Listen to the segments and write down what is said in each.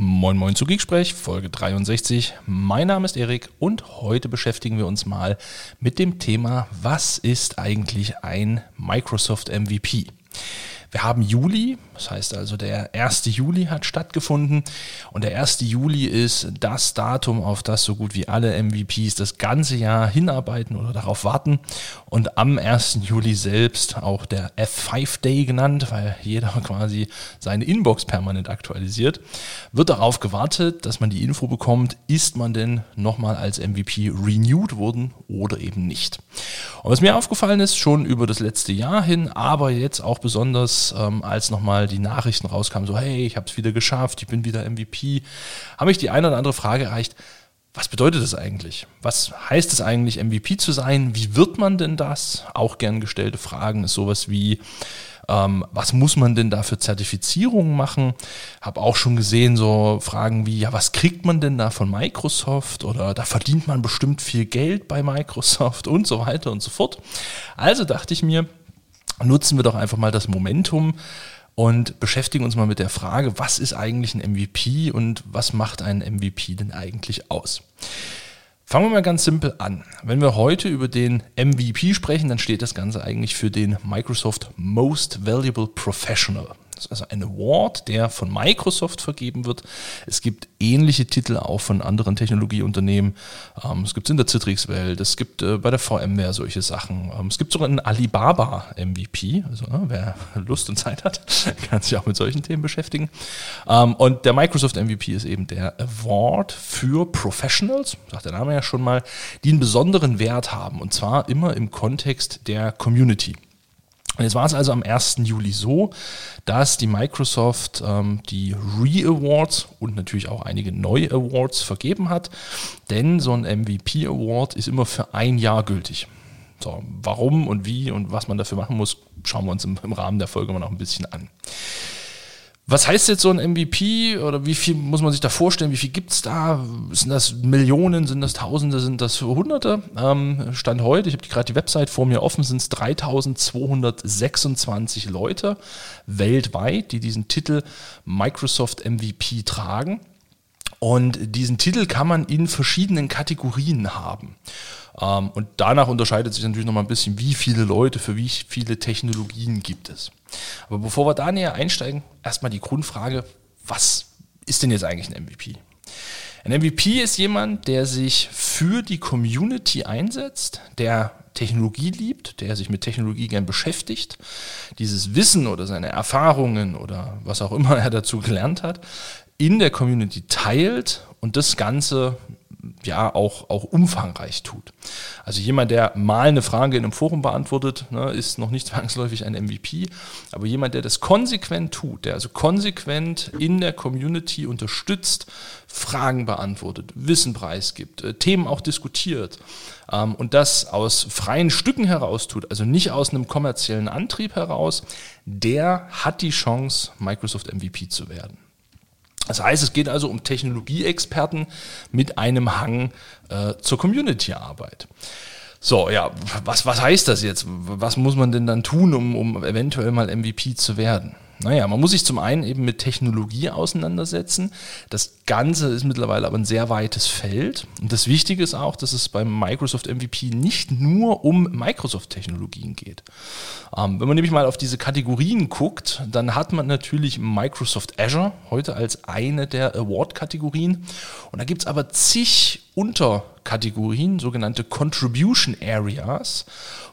Moin Moin zu Geeksprech, Folge 63. Mein Name ist Erik und heute beschäftigen wir uns mal mit dem Thema, was ist eigentlich ein Microsoft MVP? Wir haben Juli, das heißt also der 1. Juli hat stattgefunden und der 1. Juli ist das Datum, auf das so gut wie alle MVPs das ganze Jahr hinarbeiten oder darauf warten und am 1. Juli selbst auch der F5 Day genannt, weil jeder quasi seine Inbox permanent aktualisiert, wird darauf gewartet, dass man die Info bekommt, ist man denn nochmal als MVP renewed worden oder eben nicht. Und was mir aufgefallen ist, schon über das letzte Jahr hin, aber jetzt auch besonders ähm, als nochmal die Nachrichten rauskamen, so hey, ich habe es wieder geschafft, ich bin wieder MVP, habe ich die eine oder andere Frage erreicht, was bedeutet das eigentlich? Was heißt es eigentlich, MVP zu sein? Wie wird man denn das? Auch gern gestellte Fragen ist sowas wie, ähm, was muss man denn da für Zertifizierungen machen? Habe auch schon gesehen, so Fragen wie, ja, was kriegt man denn da von Microsoft? Oder da verdient man bestimmt viel Geld bei Microsoft und so weiter und so fort. Also dachte ich mir, nutzen wir doch einfach mal das Momentum und beschäftigen uns mal mit der Frage, was ist eigentlich ein MVP und was macht ein MVP denn eigentlich aus? Fangen wir mal ganz simpel an. Wenn wir heute über den MVP sprechen, dann steht das Ganze eigentlich für den Microsoft Most Valuable Professional. Das ist also ein Award, der von Microsoft vergeben wird. Es gibt ähnliche Titel auch von anderen Technologieunternehmen. Ähm, es gibt es in der Citrix-Welt, es gibt äh, bei der VMware solche Sachen. Ähm, es gibt sogar einen Alibaba MVP. Also ne, wer Lust und Zeit hat, kann sich auch mit solchen Themen beschäftigen. Ähm, und der Microsoft MVP ist eben der Award für Professionals, sagt der Name ja schon mal, die einen besonderen Wert haben. Und zwar immer im Kontext der Community. Und jetzt war es also am 1. Juli so, dass die Microsoft ähm, die Re-Awards und natürlich auch einige neue Awards vergeben hat. Denn so ein MVP-Award ist immer für ein Jahr gültig. So, warum und wie und was man dafür machen muss, schauen wir uns im, im Rahmen der Folge mal noch ein bisschen an. Was heißt jetzt so ein MVP oder wie viel muss man sich da vorstellen? Wie viel gibt es da? Sind das Millionen? Sind das Tausende? Sind das Hunderte? Ähm, Stand heute, ich habe gerade die Website vor mir offen, sind es 3226 Leute weltweit, die diesen Titel Microsoft MVP tragen. Und diesen Titel kann man in verschiedenen Kategorien haben. Ähm, und danach unterscheidet sich natürlich nochmal ein bisschen, wie viele Leute für wie viele Technologien gibt es. Aber bevor wir da näher einsteigen, erstmal die Grundfrage, was ist denn jetzt eigentlich ein MVP? Ein MVP ist jemand, der sich für die Community einsetzt, der Technologie liebt, der sich mit Technologie gern beschäftigt, dieses Wissen oder seine Erfahrungen oder was auch immer er dazu gelernt hat, in der Community teilt und das Ganze ja auch, auch umfangreich tut. Also jemand, der mal eine Frage in einem Forum beantwortet, ne, ist noch nicht zwangsläufig ein MVP, aber jemand, der das konsequent tut, der also konsequent in der Community unterstützt, Fragen beantwortet, Wissen preisgibt, äh, Themen auch diskutiert ähm, und das aus freien Stücken heraus tut, also nicht aus einem kommerziellen Antrieb heraus, der hat die Chance, Microsoft MVP zu werden. Das heißt, es geht also um Technologieexperten mit einem Hang äh, zur Community-Arbeit. So, ja, was, was heißt das jetzt? Was muss man denn dann tun, um, um eventuell mal MVP zu werden? Naja, man muss sich zum einen eben mit Technologie auseinandersetzen. Das Ganze ist mittlerweile aber ein sehr weites Feld. Und das Wichtige ist auch, dass es beim Microsoft MVP nicht nur um Microsoft-Technologien geht. Ähm, wenn man nämlich mal auf diese Kategorien guckt, dann hat man natürlich Microsoft Azure heute als eine der Award-Kategorien. Und da gibt es aber zig Unterkategorien, sogenannte Contribution Areas,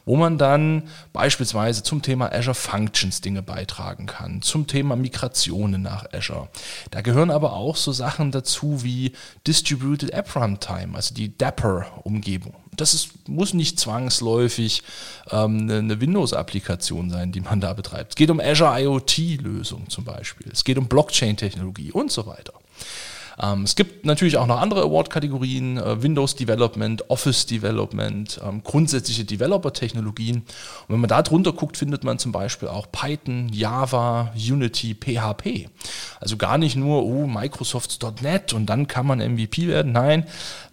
wo man dann beispielsweise zum Thema Azure Functions Dinge beitragen kann, zum Thema Migrationen nach Azure. Da gehören aber auch so Sachen dazu wie Distributed App Runtime, also die Dapper-Umgebung. Das ist, muss nicht zwangsläufig ähm, eine Windows-Applikation sein, die man da betreibt. Es geht um Azure IoT-Lösungen zum Beispiel. Es geht um Blockchain-Technologie und so weiter. Ähm, es gibt natürlich auch noch andere Award-Kategorien, äh, Windows Development, Office Development, ähm, grundsätzliche Developer-Technologien. Und wenn man da drunter guckt, findet man zum Beispiel auch Python, Java, Unity, PHP. Also gar nicht nur, oh, Microsoft.net und dann kann man MVP werden. Nein,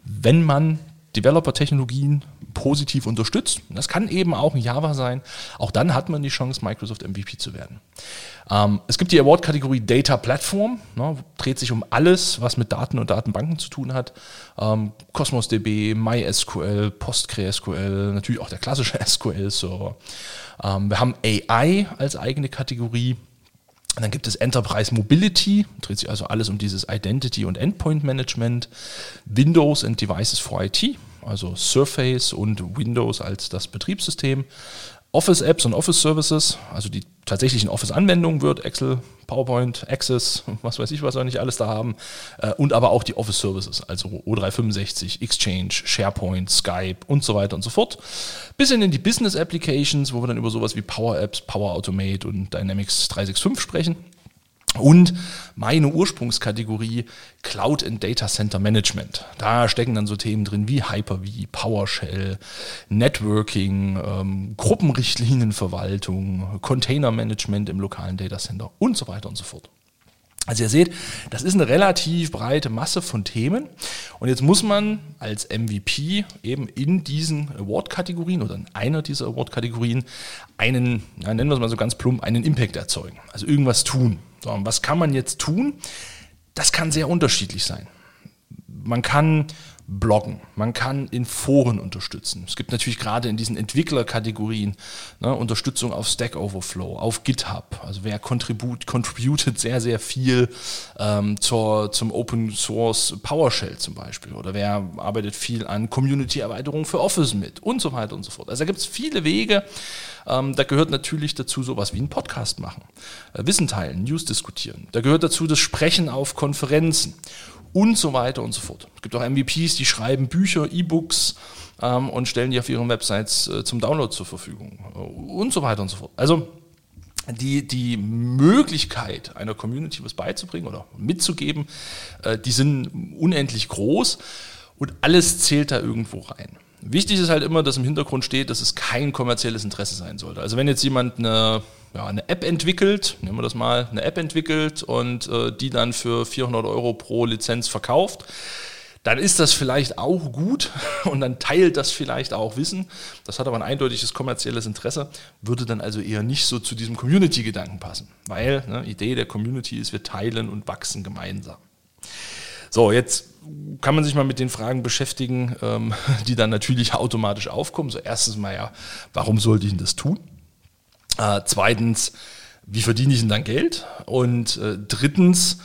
wenn man Developer-Technologien positiv unterstützt. Das kann eben auch ein Java sein. Auch dann hat man die Chance, Microsoft MVP zu werden. Ähm, es gibt die Award-Kategorie Data Platform, ne, dreht sich um alles, was mit Daten und Datenbanken zu tun hat. Ähm, Cosmos DB, MySQL, PostgreSQL, natürlich auch der klassische SQL-Server. Ähm, wir haben AI als eigene Kategorie. Dann gibt es Enterprise Mobility, dreht sich also alles um dieses Identity und Endpoint Management, Windows and Devices for IT, also Surface und Windows als das Betriebssystem, Office-Apps und Office-Services, also die tatsächlichen Office-Anwendungen wird Excel, PowerPoint, Access, was weiß ich, was wir nicht alles da haben, äh, und aber auch die Office-Services, also O365, Exchange, SharePoint, Skype und so weiter und so fort. Bis hin in die Business-Applications, wo wir dann über sowas wie Power-Apps, Power Automate und Dynamics 365 sprechen. Und meine Ursprungskategorie Cloud and Data Center Management. Da stecken dann so Themen drin wie Hyper-V, PowerShell, Networking, ähm, Gruppenrichtlinienverwaltung, Container-Management im lokalen Data Center und so weiter und so fort. Also ihr seht, das ist eine relativ breite Masse von Themen. Und jetzt muss man als MVP eben in diesen Award-Kategorien oder in einer dieser Award-Kategorien einen, ja, nennen wir es mal so ganz plump, einen Impact erzeugen. Also irgendwas tun. So, und was kann man jetzt tun? Das kann sehr unterschiedlich sein. Man kann bloggen, man kann in Foren unterstützen. Es gibt natürlich gerade in diesen Entwicklerkategorien ne, Unterstützung auf Stack Overflow, auf GitHub. Also wer contribut, contributet sehr, sehr viel ähm, zur, zum Open Source PowerShell zum Beispiel. Oder wer arbeitet viel an Community-Erweiterungen für Office mit und so weiter und so fort. Also da gibt es viele Wege, ähm, da gehört natürlich dazu sowas wie ein Podcast machen, äh, Wissen teilen, News diskutieren. Da gehört dazu das Sprechen auf Konferenzen und so weiter und so fort. Es gibt auch MVPs, die schreiben Bücher, E-Books ähm, und stellen die auf ihren Websites äh, zum Download zur Verfügung äh, und so weiter und so fort. Also die, die Möglichkeit einer Community was beizubringen oder mitzugeben, äh, die sind unendlich groß und alles zählt da irgendwo rein. Wichtig ist halt immer, dass im Hintergrund steht, dass es kein kommerzielles Interesse sein sollte. Also wenn jetzt jemand eine, ja, eine App entwickelt, nehmen wir das mal, eine App entwickelt und äh, die dann für 400 Euro pro Lizenz verkauft, dann ist das vielleicht auch gut und dann teilt das vielleicht auch Wissen. Das hat aber ein eindeutiges kommerzielles Interesse, würde dann also eher nicht so zu diesem Community-Gedanken passen, weil ne, Idee der Community ist, wir teilen und wachsen gemeinsam. So, jetzt kann man sich mal mit den Fragen beschäftigen, ähm, die dann natürlich automatisch aufkommen. So erstens mal ja, warum sollte ich denn das tun? Äh, zweitens, wie verdiene ich denn dann Geld? Und äh, drittens,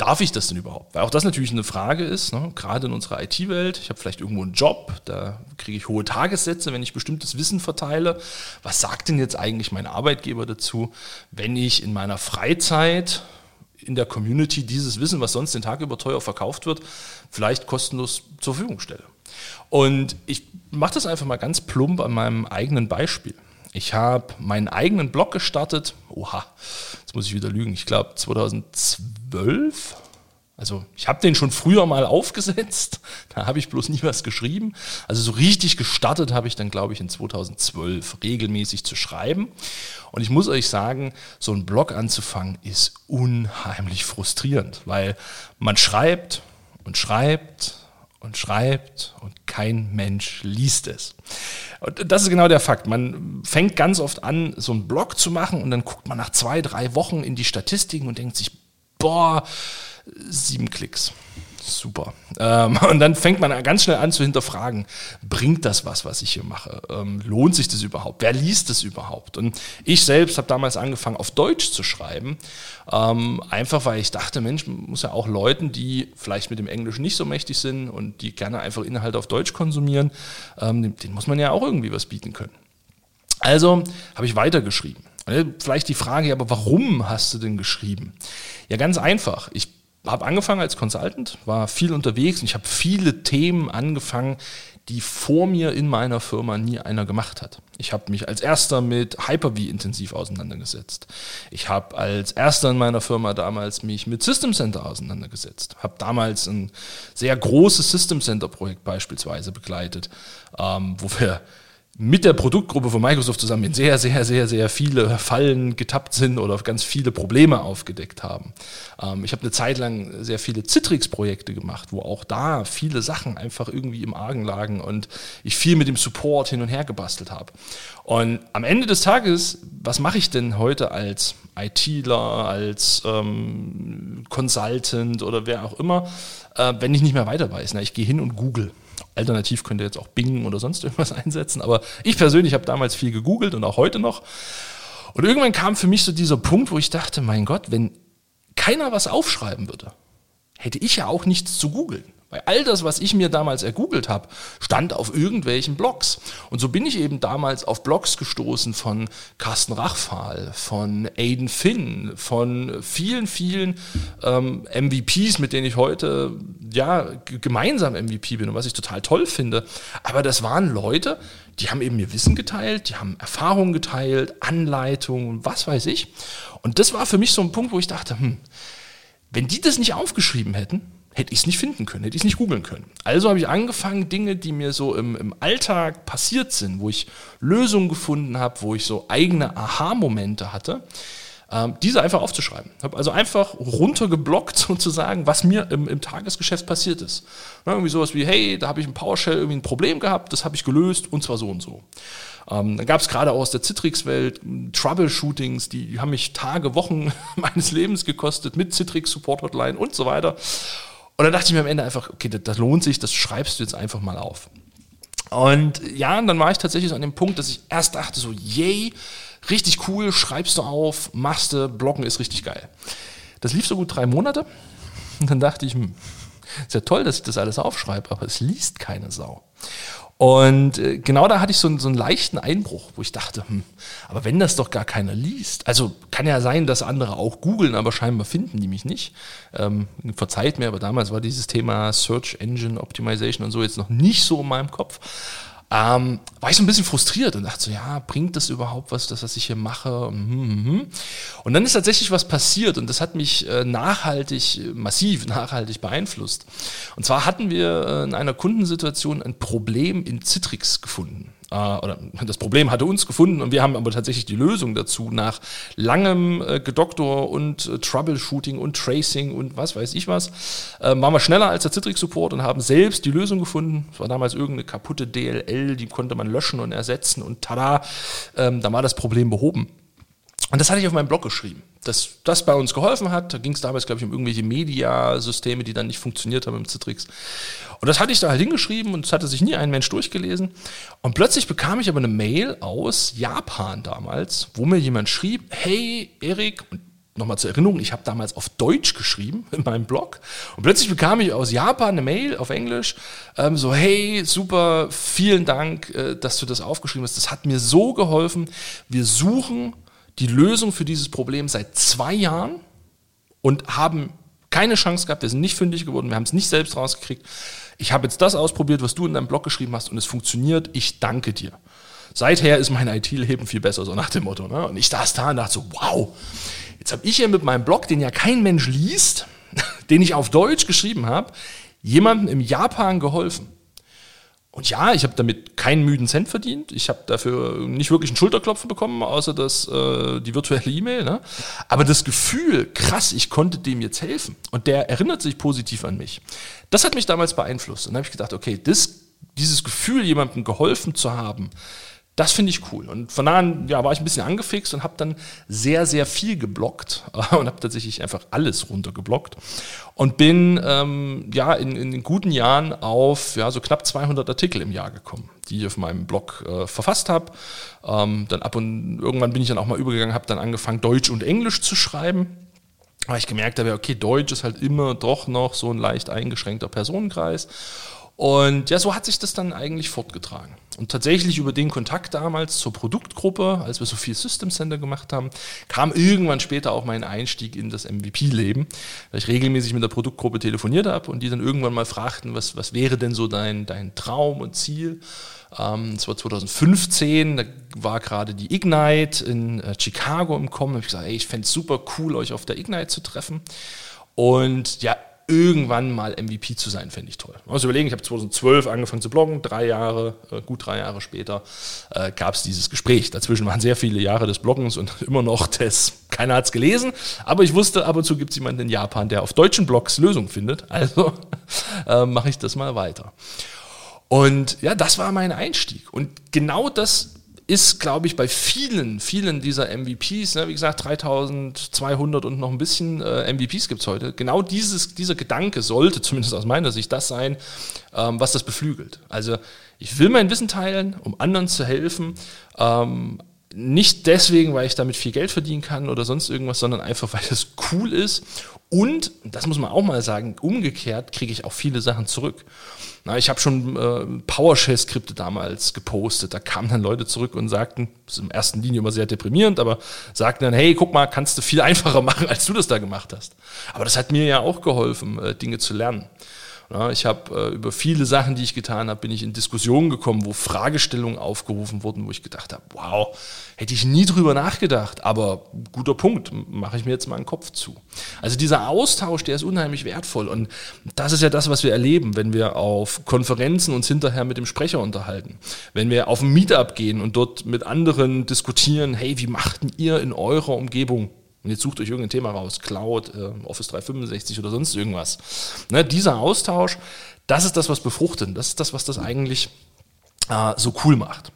darf ich das denn überhaupt? Weil auch das natürlich eine Frage ist, ne? gerade in unserer IT-Welt. Ich habe vielleicht irgendwo einen Job, da kriege ich hohe Tagessätze, wenn ich bestimmtes Wissen verteile. Was sagt denn jetzt eigentlich mein Arbeitgeber dazu, wenn ich in meiner Freizeit in der Community dieses Wissen, was sonst den Tag über teuer verkauft wird, vielleicht kostenlos zur Verfügung stelle. Und ich mache das einfach mal ganz plump an meinem eigenen Beispiel. Ich habe meinen eigenen Blog gestartet. Oha, jetzt muss ich wieder lügen. Ich glaube 2012 also ich habe den schon früher mal aufgesetzt, da habe ich bloß nie was geschrieben. Also so richtig gestartet habe ich dann, glaube ich, in 2012 regelmäßig zu schreiben. Und ich muss euch sagen, so ein Blog anzufangen ist unheimlich frustrierend, weil man schreibt und schreibt und schreibt und kein Mensch liest es. Und das ist genau der Fakt. Man fängt ganz oft an, so einen Blog zu machen und dann guckt man nach zwei, drei Wochen in die Statistiken und denkt sich, boah, sieben Klicks. Super. Ähm, und dann fängt man ganz schnell an zu hinterfragen, bringt das was, was ich hier mache? Ähm, lohnt sich das überhaupt? Wer liest das überhaupt? Und ich selbst habe damals angefangen, auf Deutsch zu schreiben, ähm, einfach weil ich dachte, Mensch, muss ja auch Leuten, die vielleicht mit dem Englisch nicht so mächtig sind und die gerne einfach Inhalte auf Deutsch konsumieren, ähm, denen muss man ja auch irgendwie was bieten können. Also habe ich weitergeschrieben. Vielleicht die Frage, aber warum hast du denn geschrieben? Ja, ganz einfach. Ich habe angefangen als Consultant, war viel unterwegs und ich habe viele Themen angefangen, die vor mir in meiner Firma nie einer gemacht hat. Ich habe mich als erster mit Hyper-V intensiv auseinandergesetzt. Ich habe als erster in meiner Firma damals mich mit System Center auseinandergesetzt. Habe damals ein sehr großes System Center Projekt beispielsweise begleitet, ähm, wo wir mit der Produktgruppe von Microsoft zusammen in sehr, sehr, sehr, sehr viele Fallen getappt sind oder ganz viele Probleme aufgedeckt haben. Ähm, ich habe eine Zeit lang sehr viele Citrix-Projekte gemacht, wo auch da viele Sachen einfach irgendwie im Argen lagen und ich viel mit dem Support hin und her gebastelt habe. Und am Ende des Tages, was mache ich denn heute als ITler, als ähm, Consultant oder wer auch immer, äh, wenn ich nicht mehr weiter weiß? Na, ich gehe hin und google. Alternativ könnt ihr jetzt auch Bing oder sonst irgendwas einsetzen. Aber ich persönlich habe damals viel gegoogelt und auch heute noch. Und irgendwann kam für mich so dieser Punkt, wo ich dachte, mein Gott, wenn keiner was aufschreiben würde, hätte ich ja auch nichts zu googeln. Weil all das, was ich mir damals ergoogelt habe, stand auf irgendwelchen Blogs. Und so bin ich eben damals auf Blogs gestoßen von Carsten Rachfahl, von Aiden Finn, von vielen, vielen ähm, MVPs, mit denen ich heute ja gemeinsam MVP bin und was ich total toll finde. Aber das waren Leute, die haben eben mir Wissen geteilt, die haben Erfahrungen geteilt, Anleitungen, was weiß ich. Und das war für mich so ein Punkt, wo ich dachte, hm, wenn die das nicht aufgeschrieben hätten, hätte ich es nicht finden können, hätte ich es nicht googeln können. Also habe ich angefangen, Dinge, die mir so im, im Alltag passiert sind, wo ich Lösungen gefunden habe, wo ich so eigene Aha-Momente hatte, ähm, diese einfach aufzuschreiben. Habe also einfach runtergeblockt sozusagen, was mir im, im Tagesgeschäft passiert ist. Ja, irgendwie sowas wie, hey, da habe ich im PowerShell irgendwie ein Problem gehabt, das habe ich gelöst und zwar so und so. Ähm, dann gab es gerade aus der Citrix-Welt Troubleshootings, die haben mich Tage, Wochen meines Lebens gekostet mit Citrix Support Hotline und so weiter. Und dann dachte ich mir am Ende einfach, okay, das, das lohnt sich, das schreibst du jetzt einfach mal auf. Und ja, und dann war ich tatsächlich so an dem Punkt, dass ich erst dachte so, yay, richtig cool, schreibst du auf, machst du, Blocken ist richtig geil. Das lief so gut drei Monate. Und dann dachte ich, hm, ist ja toll, dass ich das alles aufschreibe, aber es liest keine Sau. Und äh, genau da hatte ich so einen, so einen leichten Einbruch, wo ich dachte, hm, aber wenn das doch gar keiner liest, also kann ja sein, dass andere auch googeln, aber scheinbar finden die mich nicht. Ähm, verzeiht mir, aber damals war dieses Thema Search Engine Optimization und so jetzt noch nicht so in meinem Kopf ähm, war ich so ein bisschen frustriert und dachte so, ja, bringt das überhaupt was, das, was ich hier mache? Mhm, mhm. Und dann ist tatsächlich was passiert und das hat mich äh, nachhaltig, massiv nachhaltig beeinflusst. Und zwar hatten wir äh, in einer Kundensituation ein Problem in Citrix gefunden äh, oder das Problem hatte uns gefunden und wir haben aber tatsächlich die Lösung dazu nach langem äh, Gedoktor und äh, Troubleshooting und Tracing und was weiß ich was, äh, waren wir schneller als der Citrix-Support und haben selbst die Lösung gefunden. Es war damals irgendeine kaputte DLL, die konnte man löschen und ersetzen und tada, ähm, da war das Problem behoben. Und das hatte ich auf meinem Blog geschrieben, dass das bei uns geholfen hat. Da ging es damals, glaube ich, um irgendwelche Media-Systeme, die dann nicht funktioniert haben im Citrix. Und das hatte ich da halt hingeschrieben und es hatte sich nie ein Mensch durchgelesen. Und plötzlich bekam ich aber eine Mail aus Japan damals, wo mir jemand schrieb, hey Erik, und nochmal zur Erinnerung, ich habe damals auf Deutsch geschrieben in meinem Blog und plötzlich bekam ich aus Japan eine Mail auf Englisch, ähm, so hey, super, vielen Dank, äh, dass du das aufgeschrieben hast. Das hat mir so geholfen. Wir suchen die Lösung für dieses Problem seit zwei Jahren und haben keine Chance gehabt, wir sind nicht fündig geworden, wir haben es nicht selbst rausgekriegt. Ich habe jetzt das ausprobiert, was du in deinem Blog geschrieben hast und es funktioniert, ich danke dir. Seither ist mein IT-Leben viel besser, so nach dem Motto. Ne? Und ich saß da und dachte so, wow, jetzt habe ich hier mit meinem Blog, den ja kein Mensch liest, den ich auf Deutsch geschrieben habe, jemandem im Japan geholfen. Und ja, ich habe damit keinen müden Cent verdient. Ich habe dafür nicht wirklich einen Schulterklopfen bekommen, außer das, äh, die virtuelle E-Mail. Ne? Aber das Gefühl, krass, ich konnte dem jetzt helfen. Und der erinnert sich positiv an mich. Das hat mich damals beeinflusst. Und dann habe ich gedacht, okay, das, dieses Gefühl, jemandem geholfen zu haben, das finde ich cool. Und von da an ja, war ich ein bisschen angefixt und habe dann sehr, sehr viel geblockt und habe tatsächlich einfach alles runtergeblockt und bin ähm, ja in, in den guten Jahren auf ja, so knapp 200 Artikel im Jahr gekommen, die ich auf meinem Blog äh, verfasst habe. Ähm, dann ab und irgendwann bin ich dann auch mal übergegangen, habe dann angefangen Deutsch und Englisch zu schreiben. Weil ich gemerkt habe, okay, Deutsch ist halt immer doch noch so ein leicht eingeschränkter Personenkreis. Und ja, so hat sich das dann eigentlich fortgetragen. Und tatsächlich über den Kontakt damals zur Produktgruppe, als wir so viel System Center gemacht haben, kam irgendwann später auch mein Einstieg in das MVP-Leben, da ich regelmäßig mit der Produktgruppe telefoniert habe und die dann irgendwann mal fragten, was, was wäre denn so dein, dein Traum und Ziel? Ähm, das war 2015, da war gerade die Ignite in äh, Chicago im Kommen. Da habe ich gesagt, ey, ich fände es super cool, euch auf der Ignite zu treffen. Und ja, irgendwann mal MVP zu sein, fände ich toll. Man muss überlegen, ich habe 2012 angefangen zu bloggen, drei Jahre, äh, gut drei Jahre später äh, gab es dieses Gespräch. Dazwischen waren sehr viele Jahre des Bloggens und immer noch das, keiner hat es gelesen, aber ich wusste, ab und zu gibt es jemanden in Japan, der auf deutschen Blogs Lösungen findet, also äh, mache ich das mal weiter. Und ja, das war mein Einstieg. Und genau das ist, glaube ich, bei vielen, vielen dieser MVPs, ne, wie gesagt, 3200 und noch ein bisschen äh, MVPs gibt es heute, genau dieses, dieser Gedanke sollte zumindest aus meiner Sicht das sein, ähm, was das beflügelt. Also ich will mein Wissen teilen, um anderen zu helfen, ähm, nicht deswegen, weil ich damit viel Geld verdienen kann oder sonst irgendwas, sondern einfach, weil es cool ist. Und, das muss man auch mal sagen, umgekehrt kriege ich auch viele Sachen zurück. Na, ich habe schon äh, PowerShell-Skripte damals gepostet. Da kamen dann Leute zurück und sagten, das ist in erster Linie immer sehr deprimierend, aber sagten dann, hey, guck mal, kannst du viel einfacher machen, als du das da gemacht hast. Aber das hat mir ja auch geholfen, äh, Dinge zu lernen. Ja, ich habe äh, über viele Sachen, die ich getan habe, bin ich in Diskussionen gekommen, wo Fragestellungen aufgerufen wurden, wo ich gedacht habe, wow, hätte ich nie drüber nachgedacht, aber guter Punkt, mache ich mir jetzt mal einen Kopf zu. Also dieser Austausch, der ist unheimlich wertvoll. Und das ist ja das, was wir erleben, wenn wir auf Konferenzen uns hinterher mit dem Sprecher unterhalten, wenn wir auf ein Meetup gehen und dort mit anderen diskutieren, hey, wie machten ihr in eurer Umgebung und jetzt sucht euch irgendein Thema raus, Cloud, äh, Office 365 oder sonst irgendwas. Ne, dieser Austausch, das ist das, was befruchtet. Das ist das, was das eigentlich äh, so cool macht.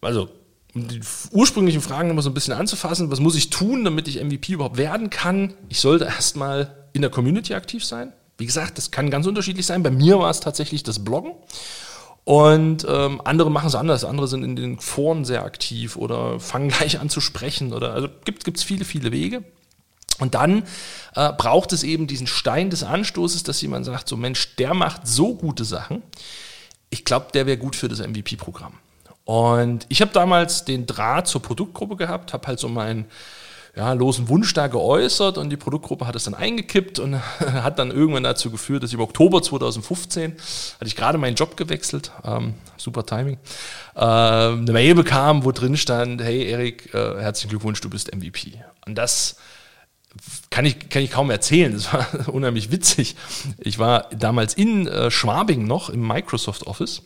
Also, um die ursprünglichen Fragen immer so ein bisschen anzufassen, was muss ich tun, damit ich MVP überhaupt werden kann? Ich sollte erstmal in der Community aktiv sein. Wie gesagt, das kann ganz unterschiedlich sein. Bei mir war es tatsächlich das Bloggen. Und ähm, andere machen es anders. Andere sind in den Foren sehr aktiv oder fangen gleich an zu sprechen. Oder also gibt es viele, viele Wege. Und dann äh, braucht es eben diesen Stein des Anstoßes, dass jemand sagt, so Mensch, der macht so gute Sachen. Ich glaube, der wäre gut für das MVP-Programm. Und ich habe damals den Draht zur Produktgruppe gehabt, habe halt so mein ja, losen Wunsch da geäußert und die Produktgruppe hat es dann eingekippt und hat dann irgendwann dazu geführt, dass ich im Oktober 2015, hatte ich gerade meinen Job gewechselt, ähm, super Timing, äh, eine Mail bekam, wo drin stand, hey Erik, äh, herzlichen Glückwunsch, du bist MVP. Und das kann ich, kann ich kaum erzählen, das war unheimlich witzig. Ich war damals in äh, Schwabing noch im Microsoft Office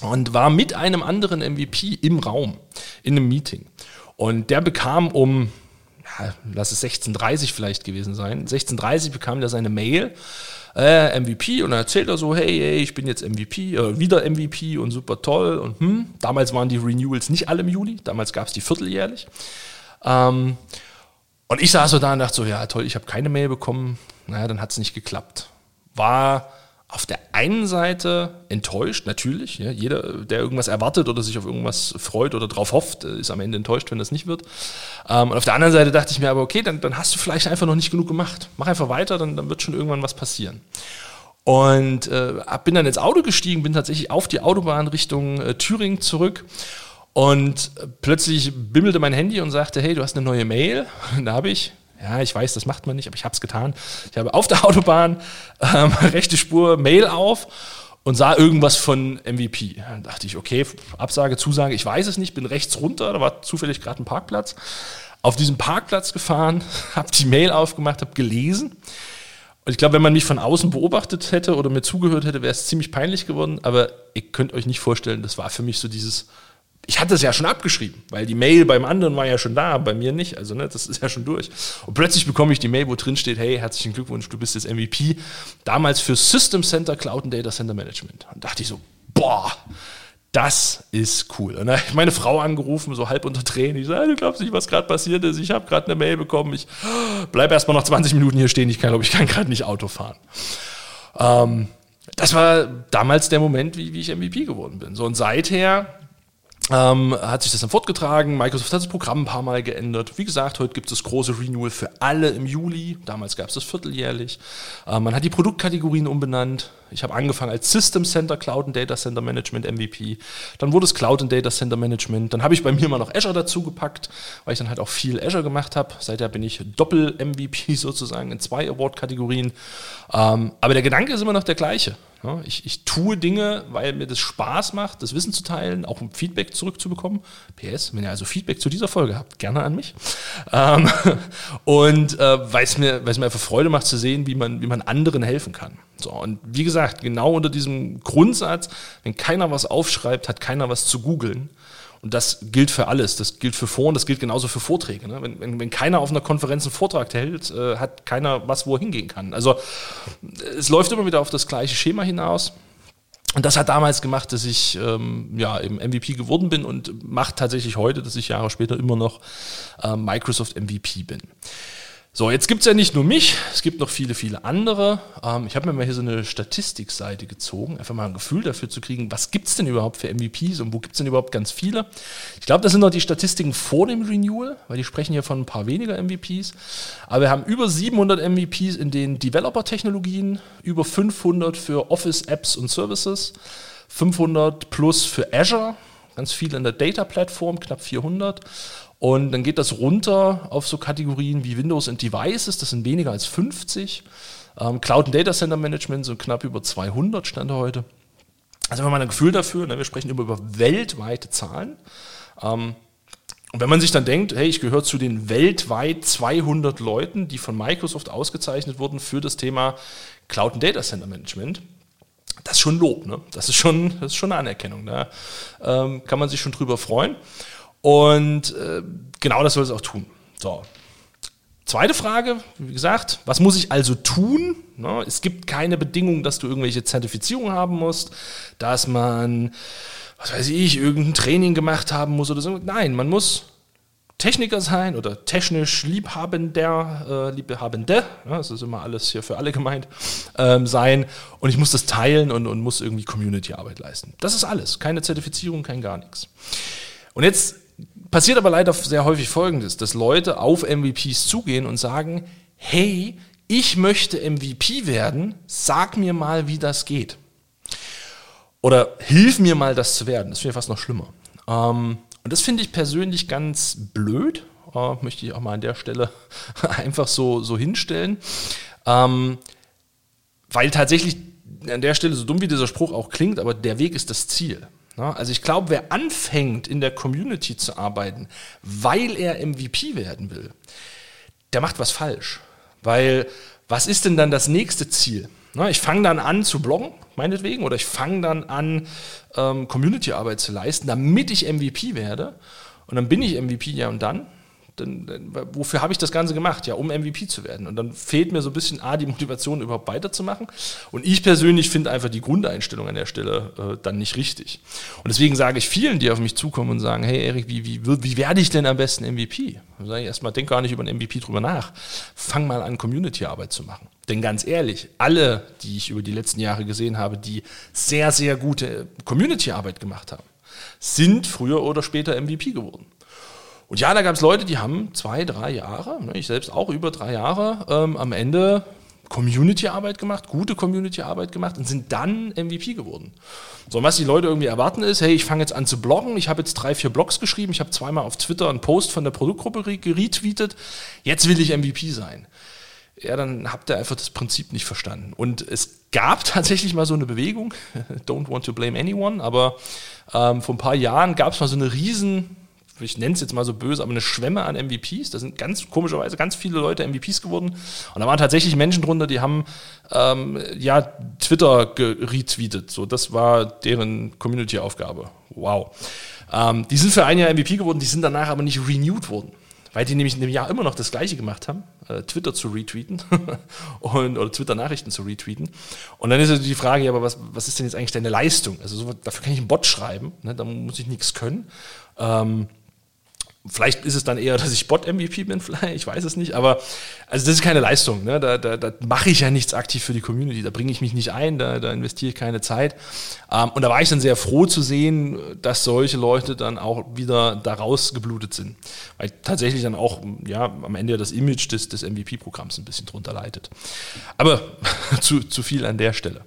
und war mit einem anderen MVP im Raum, in einem Meeting. Und der bekam um ja, lass es 16.30 vielleicht gewesen sein. 16.30 bekam er seine Mail, äh, MVP, und dann erzählt er so, hey, hey, ich bin jetzt MVP, äh, wieder MVP und super toll. Und hm, damals waren die Renewals nicht alle im Juli, damals gab es die vierteljährlich. Ähm, und ich saß so da und dachte so, ja toll, ich habe keine Mail bekommen. Naja, dann hat es nicht geklappt. War auf der einen Seite enttäuscht, natürlich. Ja, jeder, der irgendwas erwartet oder sich auf irgendwas freut oder darauf hofft, ist am Ende enttäuscht, wenn das nicht wird. Ähm, und auf der anderen Seite dachte ich mir aber, okay, dann, dann hast du vielleicht einfach noch nicht genug gemacht. Mach einfach weiter, dann, dann wird schon irgendwann was passieren. Und äh, bin dann ins Auto gestiegen, bin tatsächlich auf die Autobahn Richtung äh, Thüringen zurück. Und plötzlich bimmelte mein Handy und sagte, hey, du hast eine neue Mail. Und da habe ich ja, ich weiß, das macht man nicht, aber ich habe es getan. Ich habe auf der Autobahn ähm, rechte Spur Mail auf und sah irgendwas von MVP. Dann dachte ich, okay, Absage, Zusage, ich weiß es nicht, bin rechts runter, da war zufällig gerade ein Parkplatz. Auf diesem Parkplatz gefahren, habe die Mail aufgemacht, habe gelesen. Und ich glaube, wenn man mich von außen beobachtet hätte oder mir zugehört hätte, wäre es ziemlich peinlich geworden. Aber ihr könnt euch nicht vorstellen, das war für mich so dieses, ich hatte es ja schon abgeschrieben, weil die Mail beim anderen war ja schon da, bei mir nicht. Also, ne, das ist ja schon durch. Und plötzlich bekomme ich die Mail, wo drin steht, hey, herzlichen Glückwunsch, du bist jetzt MVP. Damals für System Center Cloud und Data Center Management. Und dachte ich so, boah, das ist cool. Und dann habe ich meine Frau angerufen, so halb unter Tränen. Ich sage, du glaubst nicht, was gerade passiert ist. Ich habe gerade eine Mail bekommen. Ich bleibe erstmal noch 20 Minuten hier stehen. Ich kann, glaube ich, kann gerade nicht Auto fahren. Ähm, das war damals der Moment, wie, wie ich MVP geworden bin. So, und seither ähm, hat sich das dann fortgetragen. Microsoft hat das Programm ein paar Mal geändert. Wie gesagt, heute gibt es das große Renewal für alle im Juli. Damals gab es das vierteljährlich. Ähm, man hat die Produktkategorien umbenannt. Ich habe angefangen als System Center Cloud and Data Center Management MVP. Dann wurde es Cloud and Data Center Management. Dann habe ich bei mir mal noch Azure dazu gepackt, weil ich dann halt auch viel Azure gemacht habe. Seither bin ich Doppel-MVP sozusagen in zwei Award-Kategorien. Ähm, aber der Gedanke ist immer noch der gleiche. Ich, ich tue Dinge, weil mir das Spaß macht, das Wissen zu teilen, auch um Feedback zurückzubekommen. PS, wenn ihr also Feedback zu dieser Folge habt, gerne an mich. Ähm, und äh, weil es mir, mir einfach Freude macht zu sehen, wie man, wie man anderen helfen kann. So, und wie gesagt, genau unter diesem Grundsatz, wenn keiner was aufschreibt, hat keiner was zu googeln. Und das gilt für alles. Das gilt für Foren, das gilt genauso für Vorträge. Ne? Wenn, wenn, wenn, keiner auf einer Konferenz einen Vortrag hält, äh, hat keiner was, wo er hingehen kann. Also es läuft immer wieder auf das gleiche Schema hinaus. Und das hat damals gemacht, dass ich ähm, ja, im MVP geworden bin und macht tatsächlich heute, dass ich Jahre später immer noch äh, Microsoft MVP bin. So, jetzt gibt es ja nicht nur mich, es gibt noch viele, viele andere. Ähm, ich habe mir mal hier so eine Statistikseite gezogen, einfach mal ein Gefühl dafür zu kriegen, was gibt es denn überhaupt für MVPs und wo gibt es denn überhaupt ganz viele. Ich glaube, das sind noch die Statistiken vor dem Renewal, weil die sprechen hier von ein paar weniger MVPs. Aber wir haben über 700 MVPs in den Developer-Technologien, über 500 für Office-Apps und Services, 500 plus für Azure, ganz viel in der Data-Plattform, knapp 400 und dann geht das runter auf so Kategorien wie Windows und Devices, das sind weniger als 50. Ähm, Cloud Data Center Management sind knapp über 200 Stand heute. Also wenn man ein Gefühl dafür, ne, wir sprechen immer über weltweite Zahlen. Ähm, und wenn man sich dann denkt, hey, ich gehöre zu den weltweit 200 Leuten, die von Microsoft ausgezeichnet wurden für das Thema Cloud Data Center Management, das ist schon Lob, ne? das, ist schon, das ist schon eine Anerkennung. Da ähm, kann man sich schon drüber freuen. Und äh, genau das soll es auch tun. So. Zweite Frage, wie gesagt, was muss ich also tun? No, es gibt keine Bedingung, dass du irgendwelche Zertifizierungen haben musst, dass man, was weiß ich, irgendein Training gemacht haben muss oder so. Nein, man muss Techniker sein oder technisch Liebhabender, äh, Liebhabende, ja, das ist immer alles hier für alle gemeint, ähm, sein und ich muss das teilen und, und muss irgendwie Community-Arbeit leisten. Das ist alles, keine Zertifizierung, kein gar nichts. Und jetzt passiert aber leider sehr häufig Folgendes, dass Leute auf MVPs zugehen und sagen, hey, ich möchte MVP werden, sag mir mal, wie das geht. Oder hilf mir mal, das zu werden. Das finde ich fast noch schlimmer. Ähm, und das finde ich persönlich ganz blöd, äh, möchte ich auch mal an der Stelle einfach so, so hinstellen. Ähm, weil tatsächlich an der Stelle, so dumm wie dieser Spruch auch klingt, aber der Weg ist das Ziel. Also ich glaube, wer anfängt in der Community zu arbeiten, weil er MVP werden will, der macht was falsch. Weil was ist denn dann das nächste Ziel? Ich fange dann an zu bloggen, meinetwegen, oder ich fange dann an, ähm, Community-Arbeit zu leisten, damit ich MVP werde. Und dann bin ich MVP, ja und dann? Dann, dann, wofür habe ich das Ganze gemacht? Ja, um MVP zu werden. Und dann fehlt mir so ein bisschen A, die Motivation überhaupt weiterzumachen. Und ich persönlich finde einfach die Grundeinstellung an der Stelle äh, dann nicht richtig. Und deswegen sage ich vielen, die auf mich zukommen und sagen, hey Erik, wie, wie, wie werde ich denn am besten MVP? Dann sage ich erstmal, denk gar nicht über einen MVP drüber nach. Fang mal an, Community-Arbeit zu machen. Denn ganz ehrlich, alle, die ich über die letzten Jahre gesehen habe, die sehr, sehr gute Community-Arbeit gemacht haben, sind früher oder später MVP geworden. Und ja, da gab es Leute, die haben zwei, drei Jahre, ne, ich selbst auch über drei Jahre, ähm, am Ende Community-Arbeit gemacht, gute Community-Arbeit gemacht und sind dann MVP geworden. So, und was die Leute irgendwie erwarten ist, hey, ich fange jetzt an zu bloggen, ich habe jetzt drei, vier Blogs geschrieben, ich habe zweimal auf Twitter einen Post von der Produktgruppe geretweetet, jetzt will ich MVP sein. Ja, dann habt ihr einfach das Prinzip nicht verstanden. Und es gab tatsächlich mal so eine Bewegung, don't want to blame anyone, aber ähm, vor ein paar Jahren gab es mal so eine riesen ich nenne es jetzt mal so böse, aber eine Schwemme an MVPs. Da sind ganz komischerweise ganz viele Leute MVPs geworden. Und da waren tatsächlich Menschen drunter, die haben ähm, ja Twitter geretweetet. So, das war deren Community-Aufgabe. Wow. Ähm, die sind für ein Jahr MVP geworden, die sind danach aber nicht renewed worden. Weil die nämlich in dem Jahr immer noch das Gleiche gemacht haben, äh, Twitter zu retweeten und, oder Twitter-Nachrichten zu retweeten. Und dann ist also die Frage, ja, aber was, was ist denn jetzt eigentlich deine Leistung? Also so, dafür kann ich einen Bot schreiben, ne, da muss ich nichts können. Ähm, Vielleicht ist es dann eher, dass ich Bot-MVP bin, vielleicht, ich weiß es nicht, aber also das ist keine Leistung. Ne? Da, da, da mache ich ja nichts aktiv für die Community, da bringe ich mich nicht ein, da, da investiere ich keine Zeit. Ähm, und da war ich dann sehr froh zu sehen, dass solche Leute dann auch wieder daraus geblutet sind. Weil tatsächlich dann auch ja, am Ende das Image des, des MVP-Programms ein bisschen drunter leidet. Aber zu, zu viel an der Stelle.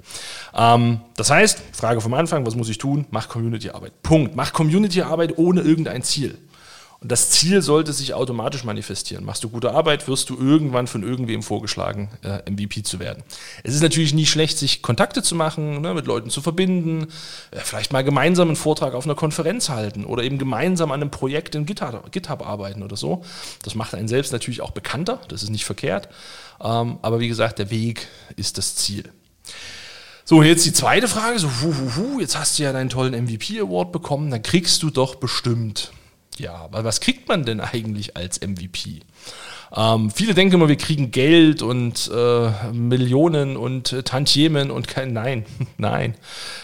Ähm, das heißt, Frage vom Anfang, was muss ich tun? Mach Community-Arbeit. Punkt. Mach Community-Arbeit ohne irgendein Ziel. Und das Ziel sollte sich automatisch manifestieren. Machst du gute Arbeit, wirst du irgendwann von irgendwem vorgeschlagen, äh, MVP zu werden. Es ist natürlich nie schlecht, sich Kontakte zu machen, ne, mit Leuten zu verbinden, äh, vielleicht mal gemeinsam einen Vortrag auf einer Konferenz halten oder eben gemeinsam an einem Projekt in GitHub, GitHub arbeiten oder so. Das macht einen selbst natürlich auch bekannter, das ist nicht verkehrt. Ähm, aber wie gesagt, der Weg ist das Ziel. So, jetzt die zweite Frage, so, hu, hu, hu, jetzt hast du ja deinen tollen MVP-Award bekommen, dann kriegst du doch bestimmt ja, aber was kriegt man denn eigentlich als MVP? Ähm, viele denken immer, wir kriegen Geld und äh, Millionen und äh, Tantiemen und kein Nein, nein.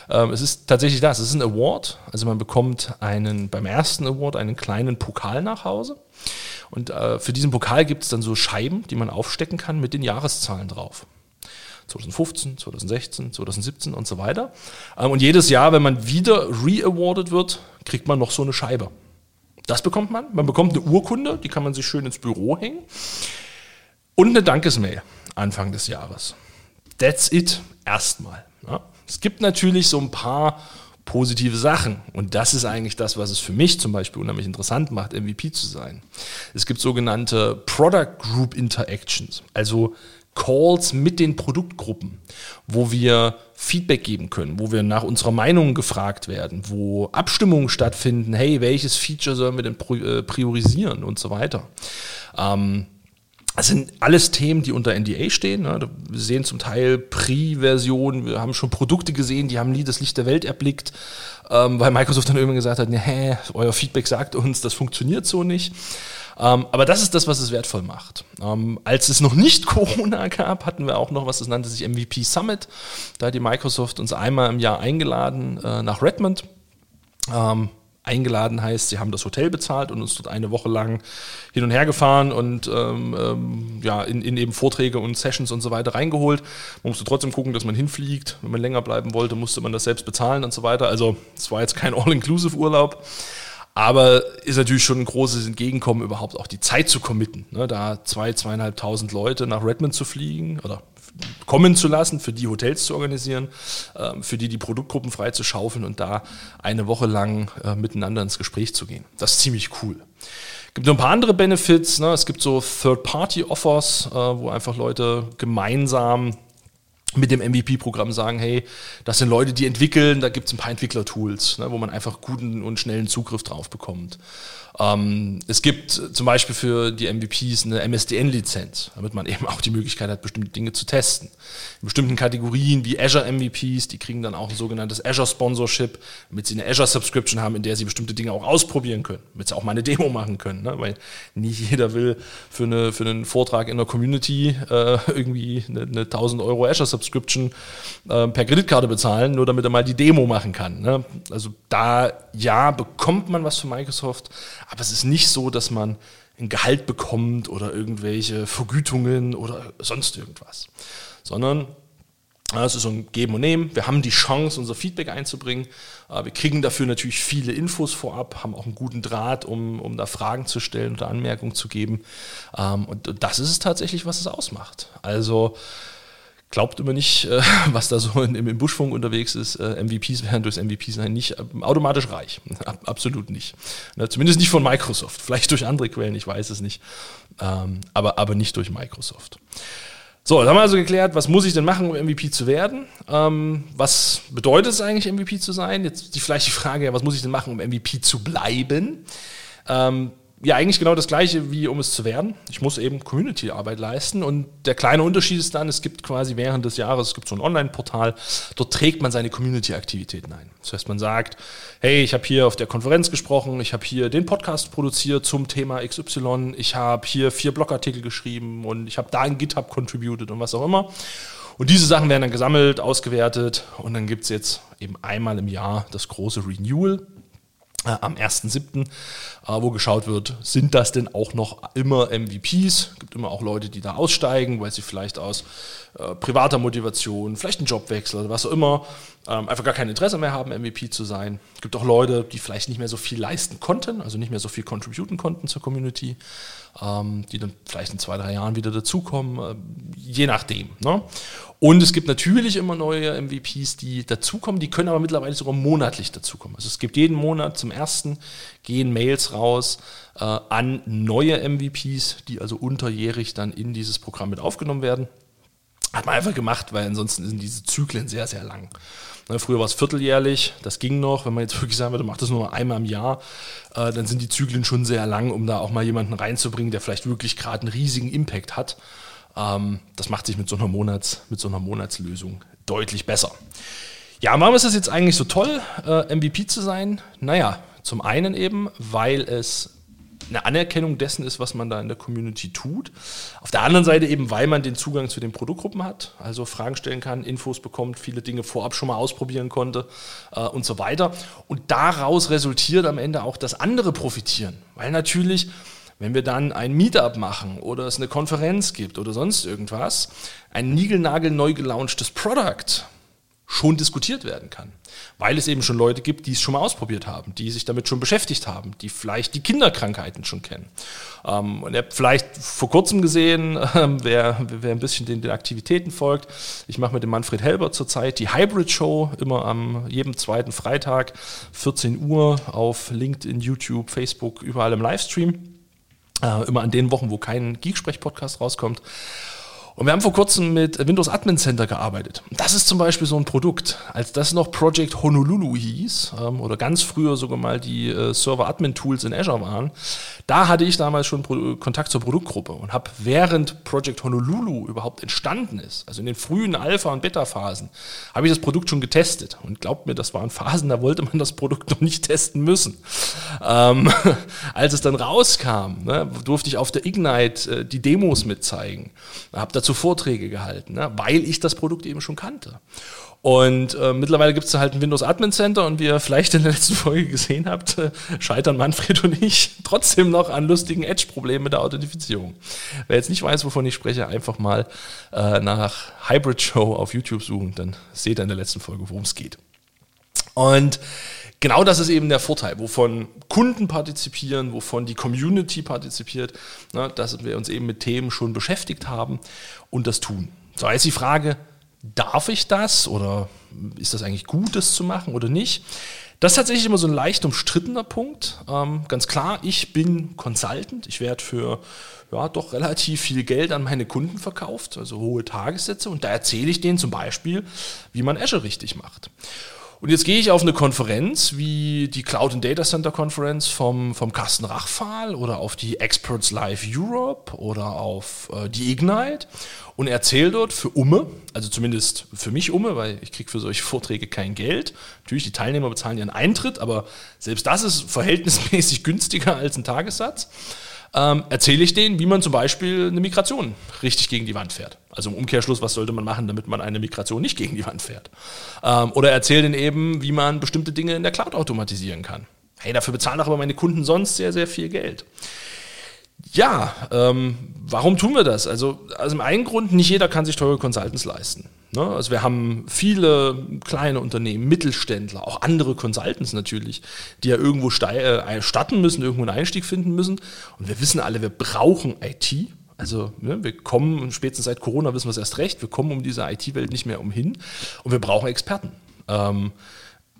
Ähm, es ist tatsächlich das. Es ist ein Award. Also man bekommt einen beim ersten Award einen kleinen Pokal nach Hause. Und äh, für diesen Pokal gibt es dann so Scheiben, die man aufstecken kann mit den Jahreszahlen drauf. 2015, 2016, 2017 und so weiter. Ähm, und jedes Jahr, wenn man wieder re-awarded wird, kriegt man noch so eine Scheibe. Das bekommt man. Man bekommt eine Urkunde, die kann man sich schön ins Büro hängen. Und eine Dankesmail Anfang des Jahres. That's it, erstmal. Ja. Es gibt natürlich so ein paar positive Sachen. Und das ist eigentlich das, was es für mich zum Beispiel unheimlich interessant macht, MVP zu sein. Es gibt sogenannte Product Group Interactions, also Calls mit den Produktgruppen, wo wir Feedback geben können, wo wir nach unserer Meinung gefragt werden, wo Abstimmungen stattfinden, hey, welches Feature sollen wir denn äh, priorisieren und so weiter. Ähm, das sind alles Themen, die unter NDA stehen. Ne? Wir sehen zum Teil Pre-Versionen, wir haben schon Produkte gesehen, die haben nie das Licht der Welt erblickt, ähm, weil Microsoft dann irgendwann gesagt hat, nee, euer Feedback sagt uns, das funktioniert so nicht. Ähm, aber das ist das, was es wertvoll macht. Ähm, als es noch nicht Corona gab, hatten wir auch noch was, das nannte sich MVP Summit. Da hat die Microsoft uns einmal im Jahr eingeladen äh, nach Redmond. Ähm, eingeladen heißt, sie haben das Hotel bezahlt und uns dort eine Woche lang hin und her gefahren und ähm, ja, in, in, eben Vorträge und Sessions und so weiter reingeholt. Man musste trotzdem gucken, dass man hinfliegt. Wenn man länger bleiben wollte, musste man das selbst bezahlen und so weiter. Also es war jetzt kein All-Inclusive-Urlaub. Aber ist natürlich schon ein großes Entgegenkommen, überhaupt auch die Zeit zu committen. Ne, da zwei, zweieinhalbtausend Leute nach Redmond zu fliegen oder kommen zu lassen, für die Hotels zu organisieren, äh, für die die Produktgruppen frei zu schaufeln und da eine Woche lang äh, miteinander ins Gespräch zu gehen. Das ist ziemlich cool. Es gibt noch ein paar andere Benefits. Ne? Es gibt so Third-Party-Offers, äh, wo einfach Leute gemeinsam mit dem MVP-Programm sagen, hey, das sind Leute, die entwickeln, da gibt es ein paar Entwicklertools, ne, wo man einfach guten und schnellen Zugriff drauf bekommt. Ähm, es gibt zum Beispiel für die MVPs eine MSDN-Lizenz, damit man eben auch die Möglichkeit hat, bestimmte Dinge zu testen. In bestimmten Kategorien wie Azure MVPs, die kriegen dann auch ein sogenanntes Azure Sponsorship, damit sie eine Azure Subscription haben, in der sie bestimmte Dinge auch ausprobieren können, damit sie auch mal eine Demo machen können, ne? weil nicht jeder will für, eine, für einen Vortrag in der Community äh, irgendwie eine, eine 1000 Euro Azure Subscription äh, per Kreditkarte bezahlen, nur damit er mal die Demo machen kann. Ne? Also da ja bekommt man was von Microsoft, aber es ist nicht so, dass man ein Gehalt bekommt oder irgendwelche Vergütungen oder sonst irgendwas, sondern es ist so ein Geben und Nehmen. Wir haben die Chance, unser Feedback einzubringen. Wir kriegen dafür natürlich viele Infos vorab, haben auch einen guten Draht, um, um da Fragen zu stellen oder Anmerkungen zu geben. Ähm, und das ist es tatsächlich, was es ausmacht. Also glaubt immer nicht, äh, was da so in, im Buschfunk unterwegs ist. Äh, MVPs werden durchs MVP-Sein nicht äh, automatisch reich. Absolut nicht. zumindest nicht von Microsoft. Vielleicht durch andere Quellen, ich weiß es nicht. Ähm, aber, aber nicht durch Microsoft. So, dann haben wir also geklärt, was muss ich denn machen, um MVP zu werden? Ähm, was bedeutet es eigentlich, MVP zu sein? Jetzt die, vielleicht die Frage, was muss ich denn machen, um MVP zu bleiben? Ähm, ja eigentlich genau das gleiche, wie um es zu werden. Ich muss eben Community-Arbeit leisten und der kleine Unterschied ist dann, es gibt quasi während des Jahres, es gibt so ein Online-Portal, dort trägt man seine Community-Aktivitäten ein. Das heißt, man sagt, hey, ich habe hier auf der Konferenz gesprochen, ich habe hier den Podcast produziert zum Thema XY, ich habe hier vier Blogartikel geschrieben und ich habe da in GitHub contributed und was auch immer. Und diese Sachen werden dann gesammelt, ausgewertet und dann gibt es jetzt eben einmal im Jahr das große Renewal am 1.7., äh, wo geschaut wird, sind das denn auch noch immer MVPs? Es gibt immer auch Leute, die da aussteigen, weil sie vielleicht aus äh, privater Motivation, vielleicht einen Jobwechsel oder was auch immer, ähm, einfach gar kein Interesse mehr haben, MVP zu sein. Es gibt auch Leute, die vielleicht nicht mehr so viel leisten konnten, also nicht mehr so viel contributen konnten zur Community, ähm, die dann vielleicht in zwei, drei Jahren wieder dazukommen, äh, je nachdem. Ne? Und es gibt natürlich immer neue MVPs, die dazukommen, die können aber mittlerweile sogar monatlich dazukommen. Also es gibt jeden Monat zum ersten gehen Mails raus äh, an neue MVPs, die also unterjährig dann in dieses Programm mit aufgenommen werden. Hat man einfach gemacht, weil ansonsten sind diese Zyklen sehr, sehr lang. Ne, früher war es vierteljährlich, das ging noch. Wenn man jetzt wirklich sagen würde, macht das nur einmal im Jahr, äh, dann sind die Zyklen schon sehr lang, um da auch mal jemanden reinzubringen, der vielleicht wirklich gerade einen riesigen Impact hat. Ähm, das macht sich mit so, einer Monats, mit so einer Monatslösung deutlich besser. Ja, warum ist es jetzt eigentlich so toll, äh, MVP zu sein? Naja, zum einen eben, weil es eine Anerkennung dessen ist, was man da in der Community tut. Auf der anderen Seite eben, weil man den Zugang zu den Produktgruppen hat, also Fragen stellen kann, Infos bekommt, viele Dinge vorab schon mal ausprobieren konnte äh, und so weiter. Und daraus resultiert am Ende auch, dass andere profitieren, weil natürlich wenn wir dann ein Meetup machen oder es eine Konferenz gibt oder sonst irgendwas, ein niegelnagel neu gelaunchtes Product schon diskutiert werden kann. Weil es eben schon Leute gibt, die es schon mal ausprobiert haben, die sich damit schon beschäftigt haben, die vielleicht die Kinderkrankheiten schon kennen. Ähm, und ihr habt vielleicht vor kurzem gesehen, äh, wer, wer ein bisschen den, den Aktivitäten folgt, ich mache mit dem Manfred Helber zurzeit die Hybrid Show, immer am jedem zweiten Freitag, 14 Uhr auf LinkedIn, YouTube, Facebook, überall im Livestream. Äh, immer an den Wochen, wo kein Geeksprech-Podcast rauskommt. Und wir haben vor kurzem mit Windows Admin Center gearbeitet. Das ist zum Beispiel so ein Produkt. Als das noch Project Honolulu hieß, ähm, oder ganz früher sogar mal die äh, Server-Admin-Tools in Azure waren, da hatte ich damals schon Pro Kontakt zur Produktgruppe und habe während Project Honolulu überhaupt entstanden ist, also in den frühen Alpha- und Beta-Phasen, habe ich das Produkt schon getestet. Und glaubt mir, das waren Phasen, da wollte man das Produkt noch nicht testen müssen. Ähm, als es dann rauskam, ne, durfte ich auf der Ignite äh, die Demos mitzeigen. Habe dazu Vorträge gehalten, ne, weil ich das Produkt eben schon kannte. Und äh, mittlerweile gibt es halt ein Windows Admin Center und wie ihr vielleicht in der letzten Folge gesehen habt, äh, scheitern Manfred und ich trotzdem noch an lustigen Edge-Problemen mit der Authentifizierung. Wer jetzt nicht weiß, wovon ich spreche, einfach mal äh, nach Hybrid Show auf YouTube suchen, dann seht ihr in der letzten Folge, worum es geht. Und genau das ist eben der Vorteil, wovon Kunden partizipieren, wovon die Community partizipiert, ne, dass wir uns eben mit Themen schon beschäftigt haben und das tun. So, jetzt die Frage, darf ich das oder ist das eigentlich gut, das zu machen oder nicht? Das ist tatsächlich immer so ein leicht umstrittener Punkt. Ähm, ganz klar, ich bin Consultant. Ich werde für ja, doch relativ viel Geld an meine Kunden verkauft, also hohe Tagessätze. Und da erzähle ich denen zum Beispiel, wie man Azure richtig macht. Und jetzt gehe ich auf eine Konferenz wie die Cloud and Data Center Conference vom, vom Carsten Rachfahl oder auf die Experts Live Europe oder auf äh, die Ignite und erzähle dort für Umme, also zumindest für mich Umme, weil ich kriege für solche Vorträge kein Geld. Natürlich, die Teilnehmer bezahlen ihren Eintritt, aber selbst das ist verhältnismäßig günstiger als ein Tagessatz ähm, erzähle ich denen, wie man zum Beispiel eine Migration richtig gegen die Wand fährt. Also im Umkehrschluss, was sollte man machen, damit man eine Migration nicht gegen die Wand fährt? Ähm, oder erzähle denen eben, wie man bestimmte Dinge in der Cloud automatisieren kann. Hey, dafür bezahlen doch aber meine Kunden sonst sehr, sehr viel Geld. Ja, ähm, warum tun wir das? Also, also im einen Grund, nicht jeder kann sich teure Consultants leisten. Ne? Also wir haben viele kleine Unternehmen, Mittelständler, auch andere Consultants natürlich, die ja irgendwo äh, starten müssen, irgendwo einen Einstieg finden müssen. Und wir wissen alle, wir brauchen IT. Also ne, wir kommen, spätestens seit Corona wissen wir es erst recht, wir kommen um diese IT-Welt nicht mehr umhin und wir brauchen Experten. Ähm,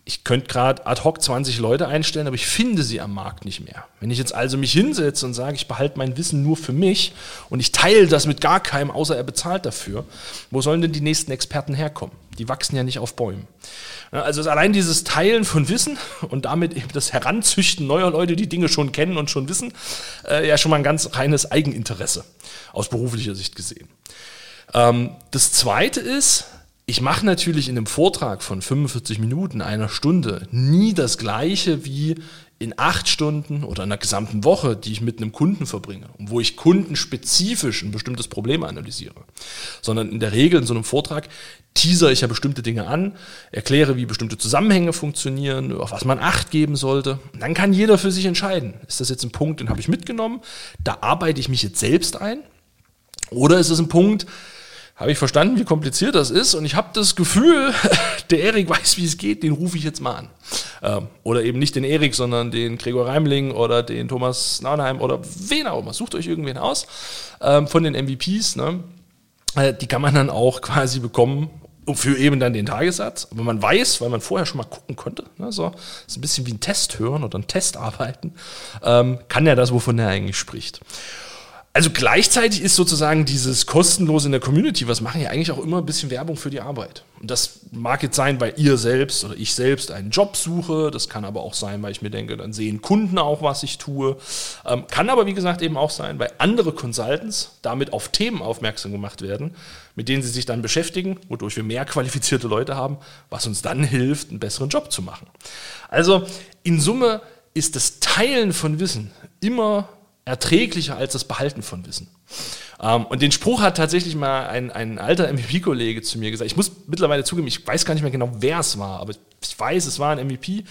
ich könnte gerade ad hoc 20 Leute einstellen, aber ich finde sie am Markt nicht mehr. Wenn ich jetzt also mich hinsetze und sage, ich behalte mein Wissen nur für mich und ich teile das mit gar keinem, außer er bezahlt dafür, wo sollen denn die nächsten Experten herkommen? Die wachsen ja nicht auf Bäumen. Also allein dieses Teilen von Wissen und damit eben das Heranzüchten neuer Leute, die Dinge schon kennen und schon wissen, äh, ja schon mal ein ganz reines Eigeninteresse aus beruflicher Sicht gesehen. Ähm, das Zweite ist, ich mache natürlich in einem Vortrag von 45 Minuten, einer Stunde, nie das gleiche wie in acht Stunden oder einer gesamten Woche, die ich mit einem Kunden verbringe wo ich kundenspezifisch ein bestimmtes Problem analysiere, sondern in der Regel in so einem Vortrag teaser ich ja bestimmte Dinge an, erkläre, wie bestimmte Zusammenhänge funktionieren, auf was man Acht geben sollte. Und dann kann jeder für sich entscheiden. Ist das jetzt ein Punkt, den habe ich mitgenommen, da arbeite ich mich jetzt selbst ein? Oder ist es ein Punkt, habe ich verstanden, wie kompliziert das ist und ich habe das Gefühl, der Erik weiß, wie es geht, den rufe ich jetzt mal an. Ähm, oder eben nicht den Erik, sondern den Gregor Reimling oder den Thomas Naunheim oder wen auch immer. Sucht euch irgendwen aus ähm, von den MVPs. Ne? Äh, die kann man dann auch quasi bekommen für eben dann den Tagessatz. Aber man weiß, weil man vorher schon mal gucken konnte, ne, so ist ein bisschen wie ein Test hören oder ein Test arbeiten, ähm, kann er das, wovon er eigentlich spricht. Also gleichzeitig ist sozusagen dieses kostenlose in der Community, was machen ja eigentlich auch immer ein bisschen Werbung für die Arbeit. Und das mag jetzt sein, weil ihr selbst oder ich selbst einen Job suche. Das kann aber auch sein, weil ich mir denke, dann sehen Kunden auch, was ich tue. Ähm, kann aber, wie gesagt, eben auch sein, weil andere Consultants damit auf Themen aufmerksam gemacht werden, mit denen sie sich dann beschäftigen, wodurch wir mehr qualifizierte Leute haben, was uns dann hilft, einen besseren Job zu machen. Also in Summe ist das Teilen von Wissen immer erträglicher als das Behalten von Wissen. Ähm, und den Spruch hat tatsächlich mal ein, ein alter MVP-Kollege zu mir gesagt. Ich muss mittlerweile zugeben, ich weiß gar nicht mehr genau, wer es war, aber ich weiß, es war ein MVP.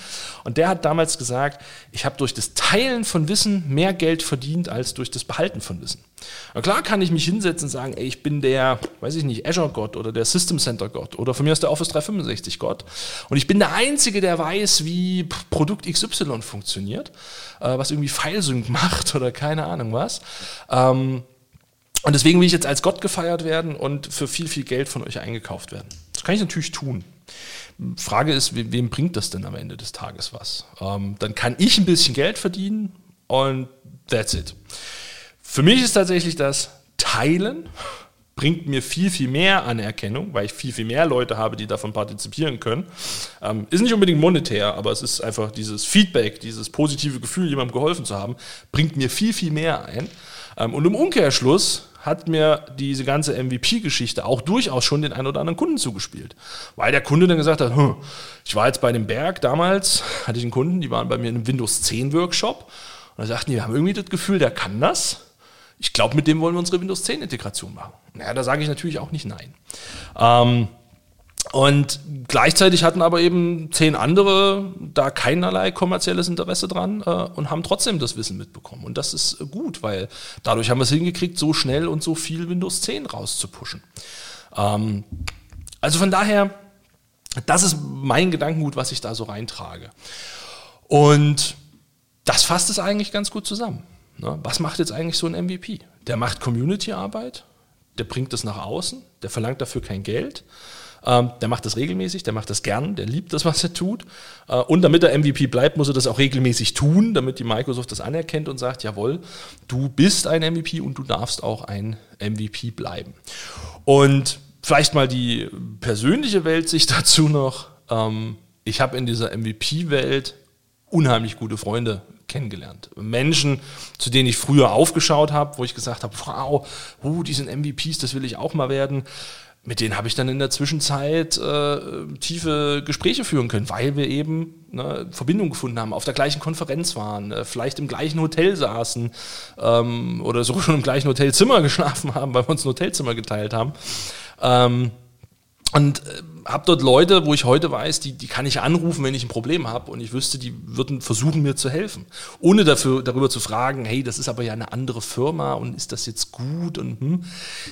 Und der hat damals gesagt, ich habe durch das Teilen von Wissen mehr Geld verdient als durch das Behalten von Wissen. Na klar kann ich mich hinsetzen und sagen, ey, ich bin der, weiß ich nicht, Azure-Gott oder der System Center-Gott oder von mir aus der Office 365-Gott. Und ich bin der Einzige, der weiß, wie Produkt XY funktioniert, äh, was irgendwie Filesync macht oder keine Ahnung was. Ähm, und deswegen will ich jetzt als Gott gefeiert werden und für viel, viel Geld von euch eingekauft werden. Das kann ich natürlich tun. Frage ist, wem bringt das denn am Ende des Tages was? Ähm, dann kann ich ein bisschen Geld verdienen und that's it. Für mich ist tatsächlich das Teilen bringt mir viel, viel mehr Anerkennung, weil ich viel, viel mehr Leute habe, die davon partizipieren können. Ähm, ist nicht unbedingt monetär, aber es ist einfach dieses Feedback, dieses positive Gefühl, jemandem geholfen zu haben, bringt mir viel, viel mehr ein. Ähm, und im Umkehrschluss hat mir diese ganze MVP-Geschichte auch durchaus schon den einen oder anderen Kunden zugespielt. Weil der Kunde dann gesagt hat, hm, ich war jetzt bei dem Berg damals, hatte ich einen Kunden, die waren bei mir in einem Windows 10 Workshop und da sagten die, wir haben irgendwie das Gefühl, der kann das. Ich glaube, mit dem wollen wir unsere Windows 10 Integration machen. Naja, da sage ich natürlich auch nicht nein. Ähm, und gleichzeitig hatten aber eben zehn andere da keinerlei kommerzielles Interesse dran äh, und haben trotzdem das Wissen mitbekommen. Und das ist gut, weil dadurch haben wir es hingekriegt, so schnell und so viel Windows 10 rauszupushen. Ähm, also von daher, das ist mein Gedankengut, was ich da so reintrage. Und das fasst es eigentlich ganz gut zusammen. Ne? Was macht jetzt eigentlich so ein MVP? Der macht Community-Arbeit, der bringt es nach außen, der verlangt dafür kein Geld ähm, der macht das regelmäßig, der macht das gern, der liebt das, was er tut. Äh, und damit er MVP bleibt, muss er das auch regelmäßig tun, damit die Microsoft das anerkennt und sagt, jawohl, du bist ein MVP und du darfst auch ein MVP bleiben. Und vielleicht mal die persönliche Weltsicht dazu noch. Ähm, ich habe in dieser MVP-Welt unheimlich gute Freunde kennengelernt. Menschen, zu denen ich früher aufgeschaut habe, wo ich gesagt habe, wow, uh, die sind MVPs, das will ich auch mal werden mit denen habe ich dann in der Zwischenzeit äh, tiefe Gespräche führen können, weil wir eben eine Verbindung gefunden haben, auf der gleichen Konferenz waren, äh, vielleicht im gleichen Hotel saßen ähm, oder sogar schon im gleichen Hotelzimmer geschlafen haben, weil wir uns ein Hotelzimmer geteilt haben. Ähm, und äh, habe dort Leute, wo ich heute weiß, die, die kann ich anrufen, wenn ich ein Problem habe und ich wüsste, die würden versuchen, mir zu helfen. Ohne dafür, darüber zu fragen, hey, das ist aber ja eine andere Firma und ist das jetzt gut? Und hm.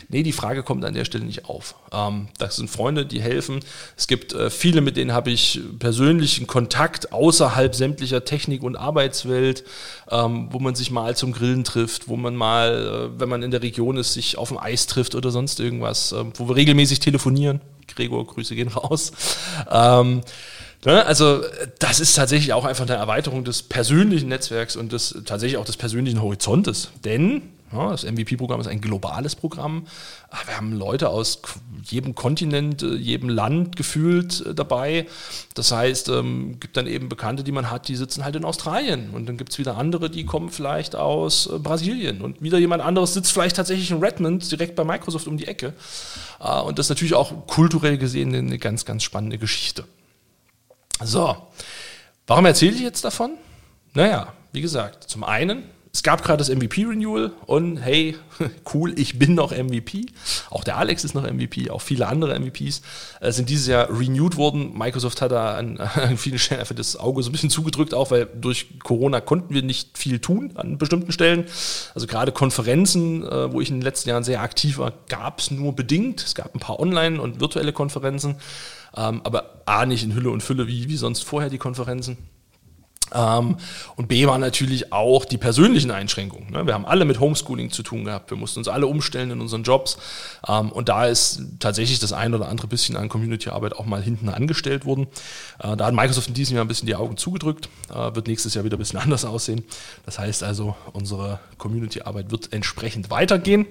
Nee, die Frage kommt an der Stelle nicht auf. Ähm, das sind Freunde, die helfen. Es gibt äh, viele, mit denen habe ich persönlichen Kontakt außerhalb sämtlicher Technik- und Arbeitswelt, ähm, wo man sich mal zum Grillen trifft, wo man mal, äh, wenn man in der Region ist, sich auf dem Eis trifft oder sonst irgendwas, äh, wo wir regelmäßig telefonieren. Gregor, Grüße gehen raus. Ähm, ne, also das ist tatsächlich auch einfach eine Erweiterung des persönlichen Netzwerks und des, tatsächlich auch des persönlichen Horizontes. Denn das MVP-Programm ist ein globales Programm. Ah, wir haben Leute aus jedem Kontinent, äh, jedem Land gefühlt äh, dabei. Das heißt, es ähm, gibt dann eben Bekannte, die man hat, die sitzen halt in Australien. Und dann gibt es wieder andere, die kommen vielleicht aus äh, Brasilien. Und wieder jemand anderes sitzt vielleicht tatsächlich in Redmond, direkt bei Microsoft um die Ecke. Ah, und das ist natürlich auch kulturell gesehen eine ganz, ganz spannende Geschichte. So, warum erzähle ich jetzt davon? Naja, wie gesagt, zum einen es gab gerade das MVP-Renewal und hey, cool, ich bin noch MVP. Auch der Alex ist noch MVP, auch viele andere MVPs äh, sind dieses Jahr renewed worden. Microsoft hat da an, an vielen Stellen einfach das Auge so ein bisschen zugedrückt, auch weil durch Corona konnten wir nicht viel tun an bestimmten Stellen. Also gerade Konferenzen, äh, wo ich in den letzten Jahren sehr aktiv war, gab es nur bedingt. Es gab ein paar Online- und virtuelle Konferenzen, ähm, aber A nicht in Hülle und Fülle wie, wie sonst vorher die Konferenzen. Ähm, und B war natürlich auch die persönlichen Einschränkungen. Ne? Wir haben alle mit Homeschooling zu tun gehabt. Wir mussten uns alle umstellen in unseren Jobs. Ähm, und da ist tatsächlich das ein oder andere bisschen an Community-Arbeit auch mal hinten angestellt worden. Äh, da hat Microsoft in diesem Jahr ein bisschen die Augen zugedrückt. Äh, wird nächstes Jahr wieder ein bisschen anders aussehen. Das heißt also, unsere Community-Arbeit wird entsprechend weitergehen.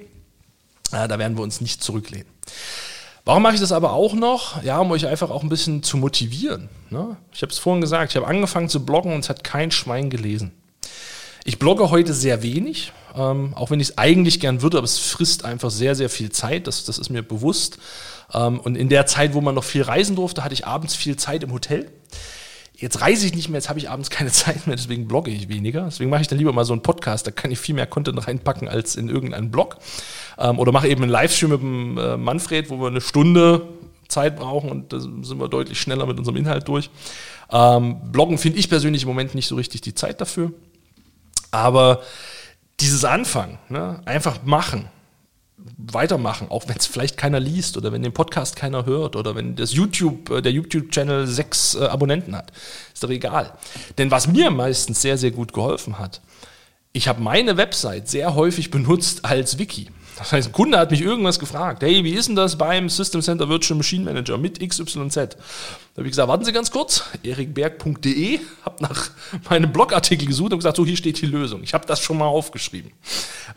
Äh, da werden wir uns nicht zurücklehnen. Warum mache ich das aber auch noch? Ja, um euch einfach auch ein bisschen zu motivieren. Ne? Ich habe es vorhin gesagt, ich habe angefangen zu bloggen und es hat kein Schwein gelesen. Ich blogge heute sehr wenig, ähm, auch wenn ich es eigentlich gern würde, aber es frisst einfach sehr, sehr viel Zeit, das, das ist mir bewusst. Ähm, und in der Zeit, wo man noch viel reisen durfte, hatte ich abends viel Zeit im Hotel. Jetzt reise ich nicht mehr, jetzt habe ich abends keine Zeit mehr, deswegen blogge ich weniger. Deswegen mache ich dann lieber mal so einen Podcast, da kann ich viel mehr Content reinpacken als in irgendeinen Blog. Ähm, oder mache eben einen Livestream mit dem äh, Manfred, wo wir eine Stunde Zeit brauchen und da sind wir deutlich schneller mit unserem Inhalt durch. Ähm, Bloggen finde ich persönlich im Moment nicht so richtig die Zeit dafür. Aber dieses Anfangen, ne, einfach machen, weitermachen, auch wenn es vielleicht keiner liest oder wenn den Podcast keiner hört oder wenn das YouTube, äh, der YouTube-Channel sechs äh, Abonnenten hat. Ist doch egal. Denn was mir meistens sehr, sehr gut geholfen hat, ich habe meine Website sehr häufig benutzt als Wiki. Das heißt, ein Kunde hat mich irgendwas gefragt. Hey, wie ist denn das beim System Center Virtual Machine Manager mit XYZ? Da habe ich gesagt, warten Sie ganz kurz, erikberg.de, habe nach meinem Blogartikel gesucht und gesagt, so hier steht die Lösung. Ich habe das schon mal aufgeschrieben.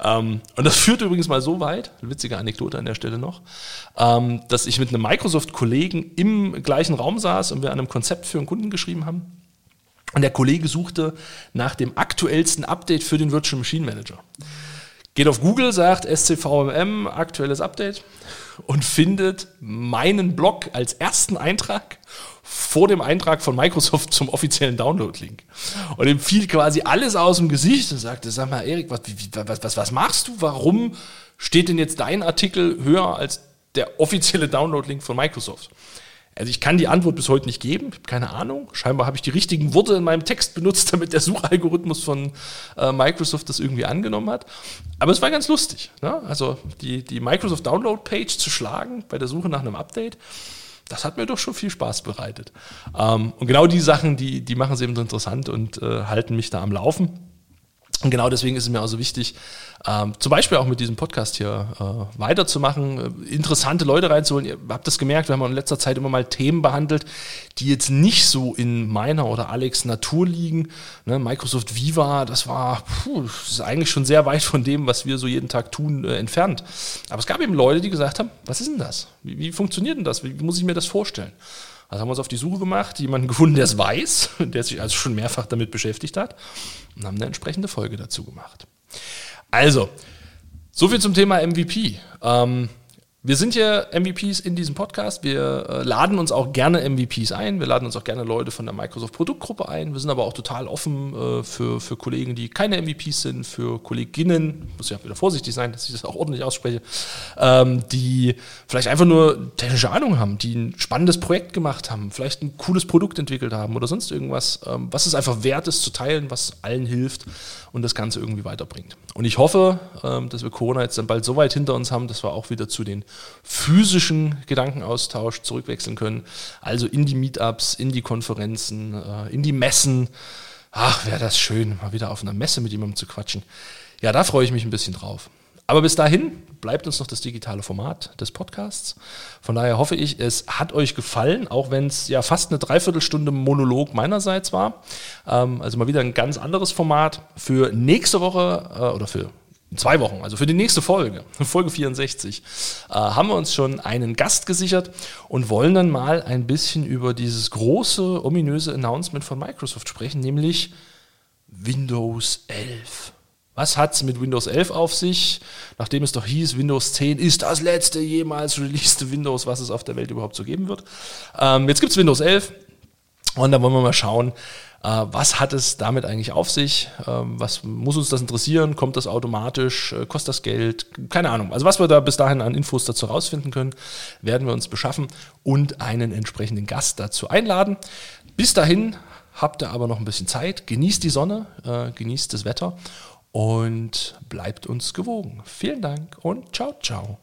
Ähm, und das führt übrigens mal so weit, witzige Anekdote an der Stelle noch, ähm, dass ich mit einem Microsoft-Kollegen im gleichen Raum saß und wir an einem Konzept für einen Kunden geschrieben haben. Und der Kollege suchte nach dem aktuellsten Update für den Virtual Machine Manager. Geht auf Google, sagt SCVMM, aktuelles Update und findet meinen Blog als ersten Eintrag vor dem Eintrag von Microsoft zum offiziellen Download-Link. Und ihm fiel quasi alles aus dem Gesicht und sagte, sag mal, Erik, was, was, was, was machst du? Warum steht denn jetzt dein Artikel höher als der offizielle Download-Link von Microsoft? Also ich kann die Antwort bis heute nicht geben, ich habe keine Ahnung. Scheinbar habe ich die richtigen Worte in meinem Text benutzt, damit der Suchalgorithmus von äh, Microsoft das irgendwie angenommen hat. Aber es war ganz lustig. Ne? Also die, die Microsoft Download Page zu schlagen bei der Suche nach einem Update, das hat mir doch schon viel Spaß bereitet. Ähm, und genau die Sachen, die, die machen es eben so interessant und äh, halten mich da am Laufen. Und genau deswegen ist es mir auch so wichtig, ähm, zum Beispiel auch mit diesem Podcast hier äh, weiterzumachen, äh, interessante Leute reinzuholen. Ihr habt das gemerkt, wir haben in letzter Zeit immer mal Themen behandelt, die jetzt nicht so in meiner oder Alex Natur liegen. Ne, Microsoft Viva, das war puh, das ist eigentlich schon sehr weit von dem, was wir so jeden Tag tun, äh, entfernt. Aber es gab eben Leute, die gesagt haben, was ist denn das? Wie, wie funktioniert denn das? Wie, wie muss ich mir das vorstellen? Also haben wir uns auf die Suche gemacht, jemanden gefunden, der es weiß, der sich also schon mehrfach damit beschäftigt hat und haben eine entsprechende Folge dazu gemacht. Also, so viel zum Thema MVP. Ähm, wir sind ja MVPs in diesem Podcast. Wir äh, laden uns auch gerne MVPs ein. Wir laden uns auch gerne Leute von der Microsoft Produktgruppe ein. Wir sind aber auch total offen äh, für, für Kollegen, die keine MVPs sind, für Kolleginnen, muss ja wieder vorsichtig sein, dass ich das auch ordentlich ausspreche, ähm, die vielleicht einfach nur technische Ahnung haben, die ein spannendes Projekt gemacht haben, vielleicht ein cooles Produkt entwickelt haben oder sonst irgendwas, ähm, was es einfach wert ist zu teilen, was allen hilft und das Ganze irgendwie weiterbringt. Und ich hoffe, ähm, dass wir Corona jetzt dann bald so weit hinter uns haben, dass wir auch wieder zu den physischen Gedankenaustausch zurückwechseln können. Also in die Meetups, in die Konferenzen, äh, in die Messen. Ach, wäre das schön, mal wieder auf einer Messe mit jemandem zu quatschen. Ja, da freue ich mich ein bisschen drauf. Aber bis dahin bleibt uns noch das digitale Format des Podcasts. Von daher hoffe ich, es hat euch gefallen, auch wenn es ja fast eine Dreiviertelstunde Monolog meinerseits war. Ähm, also mal wieder ein ganz anderes Format für nächste Woche äh, oder für in zwei Wochen, also für die nächste Folge, Folge 64, äh, haben wir uns schon einen Gast gesichert und wollen dann mal ein bisschen über dieses große, ominöse Announcement von Microsoft sprechen, nämlich Windows 11. Was hat es mit Windows 11 auf sich? Nachdem es doch hieß, Windows 10 ist das letzte jemals released Windows, was es auf der Welt überhaupt so geben wird. Ähm, jetzt gibt es Windows 11 und da wollen wir mal schauen, äh, was hat es damit eigentlich auf sich? Ähm, was muss uns das interessieren? Kommt das automatisch? Äh, kostet das Geld? Keine Ahnung. Also was wir da bis dahin an Infos dazu rausfinden können, werden wir uns beschaffen und einen entsprechenden Gast dazu einladen. Bis dahin habt ihr aber noch ein bisschen Zeit. Genießt die Sonne, äh, genießt das Wetter und bleibt uns gewogen. Vielen Dank und ciao, ciao.